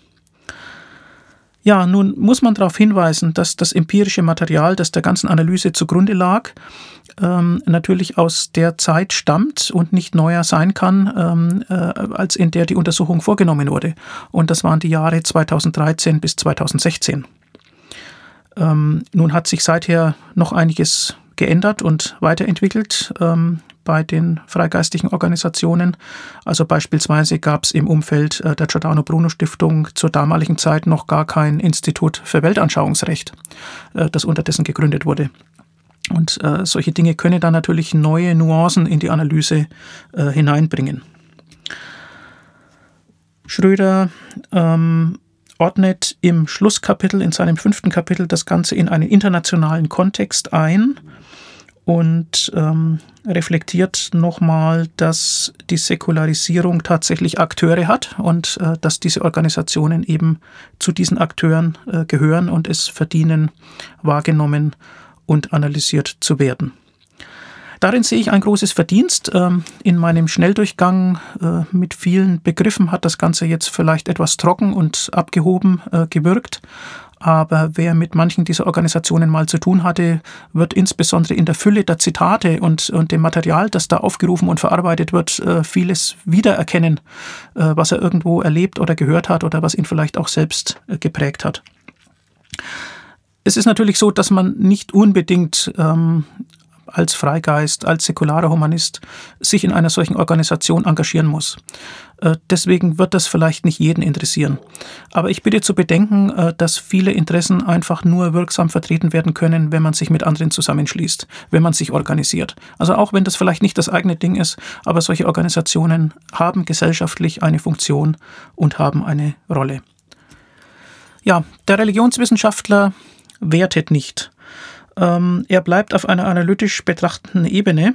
Ja, nun muss man darauf hinweisen, dass das empirische Material, das der ganzen Analyse zugrunde lag, ähm, natürlich aus der Zeit stammt und nicht neuer sein kann, ähm, äh, als in der die Untersuchung vorgenommen wurde. Und das waren die Jahre 2013 bis 2016. Ähm, nun hat sich seither noch einiges geändert und weiterentwickelt ähm, bei den freigeistigen Organisationen. Also beispielsweise gab es im Umfeld äh, der Giordano Bruno Stiftung zur damaligen Zeit noch gar kein Institut für Weltanschauungsrecht, äh, das unterdessen gegründet wurde. Und äh, solche Dinge können dann natürlich neue Nuancen in die Analyse hineinbringen. Schröder ähm, ordnet im Schlusskapitel, in seinem fünften Kapitel, das Ganze in einen internationalen Kontext ein und ähm, reflektiert nochmal, dass die Säkularisierung tatsächlich Akteure hat und äh, dass diese Organisationen eben zu diesen Akteuren äh, gehören und es verdienen, wahrgenommen und analysiert zu werden. Darin sehe ich ein großes Verdienst. Ähm, in meinem Schnelldurchgang äh, mit vielen Begriffen hat das Ganze jetzt vielleicht etwas trocken und abgehoben äh, gewirkt. Aber wer mit manchen dieser Organisationen mal zu tun hatte, wird insbesondere in der Fülle der Zitate und, und dem Material, das da aufgerufen und verarbeitet wird, äh, vieles wiedererkennen, was er irgendwo erlebt oder gehört hat oder was ihn vielleicht auch selbst geprägt hat. Es ist natürlich so, dass man nicht unbedingt ähm, als Freigeist, als säkularer Humanist sich in einer solchen Organisation engagieren muss. Äh, deswegen wird das vielleicht nicht jeden interessieren. Aber ich bitte zu bedenken, äh, dass viele Interessen einfach nur wirksam vertreten werden können, wenn man sich mit anderen zusammenschließt, wenn man sich organisiert. Also auch wenn das vielleicht nicht das eigene Ding ist, aber solche Organisationen haben gesellschaftlich eine Funktion und haben eine Rolle. Ja, der Religionswissenschaftler wertet nicht. Ähm, er bleibt auf einer analytisch betrachtenden Ebene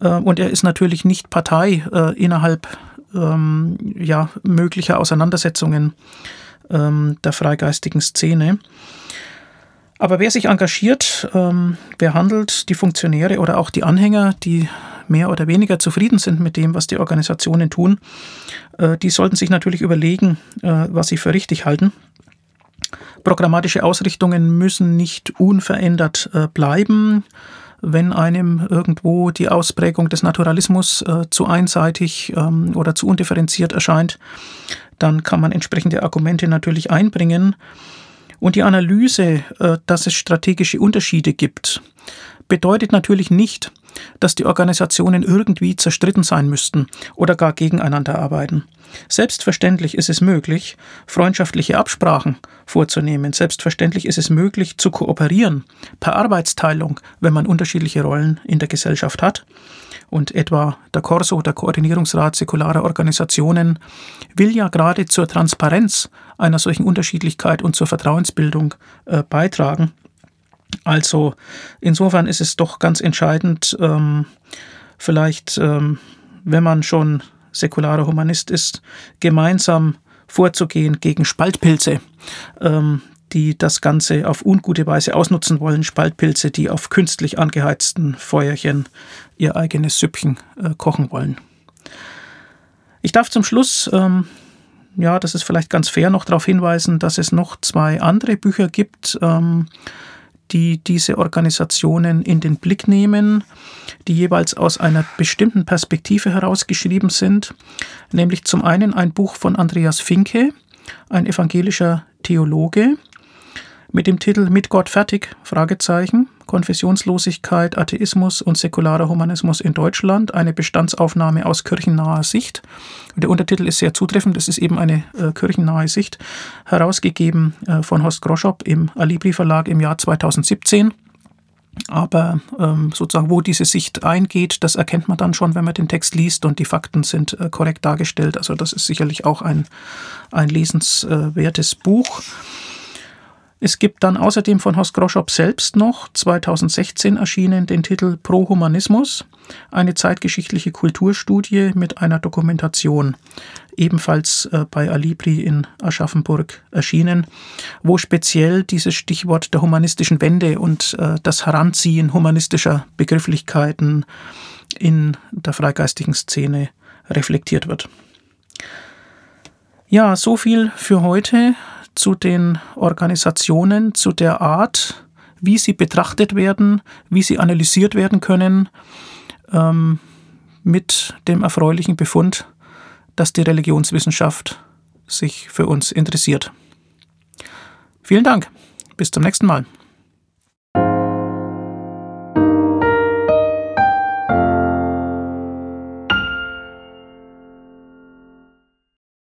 äh, und er ist natürlich nicht Partei innerhalb ähm, ja, möglicher Auseinandersetzungen ähm, der freigeistigen Szene. Aber wer sich engagiert, ähm, wer handelt, die Funktionäre oder auch die Anhänger, die mehr oder weniger zufrieden sind mit dem, was die Organisationen tun, äh, die sollten sich natürlich überlegen, äh, was sie für richtig halten Programmatische Ausrichtungen müssen nicht unverändert äh, bleiben. Wenn einem irgendwo die Ausprägung des Naturalismus äh, zu einseitig ähm, oder zu undifferenziert erscheint, dann kann man entsprechende Argumente natürlich einbringen. Und die Analyse, äh, dass es strategische Unterschiede gibt, bedeutet natürlich nicht, dass die Organisationen irgendwie zerstritten sein müssten oder gar gegeneinander arbeiten. Selbstverständlich ist es möglich, freundschaftliche Absprachen vorzunehmen. Selbstverständlich ist es möglich, zu kooperieren per Arbeitsteilung, wenn man unterschiedliche Rollen in der Gesellschaft hat. Und etwa der Corso, der Koordinierungsrat säkularer Organisationen, will ja gerade zur Transparenz einer solchen Unterschiedlichkeit und zur Vertrauensbildung äh, beitragen. Also insofern ist es doch ganz entscheidend, ähm, vielleicht, ähm, wenn man schon säkularer Humanist ist, gemeinsam vorzugehen gegen Spaltpilze, ähm, die das Ganze auf ungute Weise ausnutzen wollen. Spaltpilze, die auf künstlich angeheizten Feuerchen ihr eigenes Süppchen äh, kochen wollen. Ich darf zum Schluss, ähm, ja, das ist vielleicht ganz fair, noch darauf hinweisen, dass es noch zwei andere Bücher gibt, ähm, die diese Organisationen in den Blick nehmen, die jeweils aus einer bestimmten Perspektive herausgeschrieben sind, nämlich zum einen ein Buch von Andreas Finke, ein evangelischer Theologe, mit dem Titel Mit Gott fertig? Fragezeichen. Konfessionslosigkeit, Atheismus und säkularer Humanismus in Deutschland, eine Bestandsaufnahme aus kirchennaher Sicht. Der Untertitel ist sehr zutreffend, das ist eben eine äh, kirchennahe Sicht, herausgegeben äh, von Horst Groschop im Alibri Verlag im Jahr 2017. Aber ähm, sozusagen, wo diese Sicht eingeht, das erkennt man dann schon, wenn man den Text liest und die Fakten sind äh, korrekt dargestellt. Also das ist sicherlich auch ein, ein lesenswertes Buch. Es gibt dann außerdem von Horst Groschop selbst noch 2016 erschienen den Titel Pro Humanismus, eine zeitgeschichtliche Kulturstudie mit einer Dokumentation, ebenfalls äh, bei Alibri in Aschaffenburg erschienen, wo speziell dieses Stichwort der humanistischen Wende und äh, das Heranziehen humanistischer Begrifflichkeiten in der freigeistigen Szene reflektiert wird. Ja, so viel für heute zu den Organisationen, zu der Art, wie sie betrachtet werden, wie sie analysiert werden können, ähm, mit dem erfreulichen Befund, dass die Religionswissenschaft sich für uns interessiert. Vielen Dank. Bis zum nächsten Mal.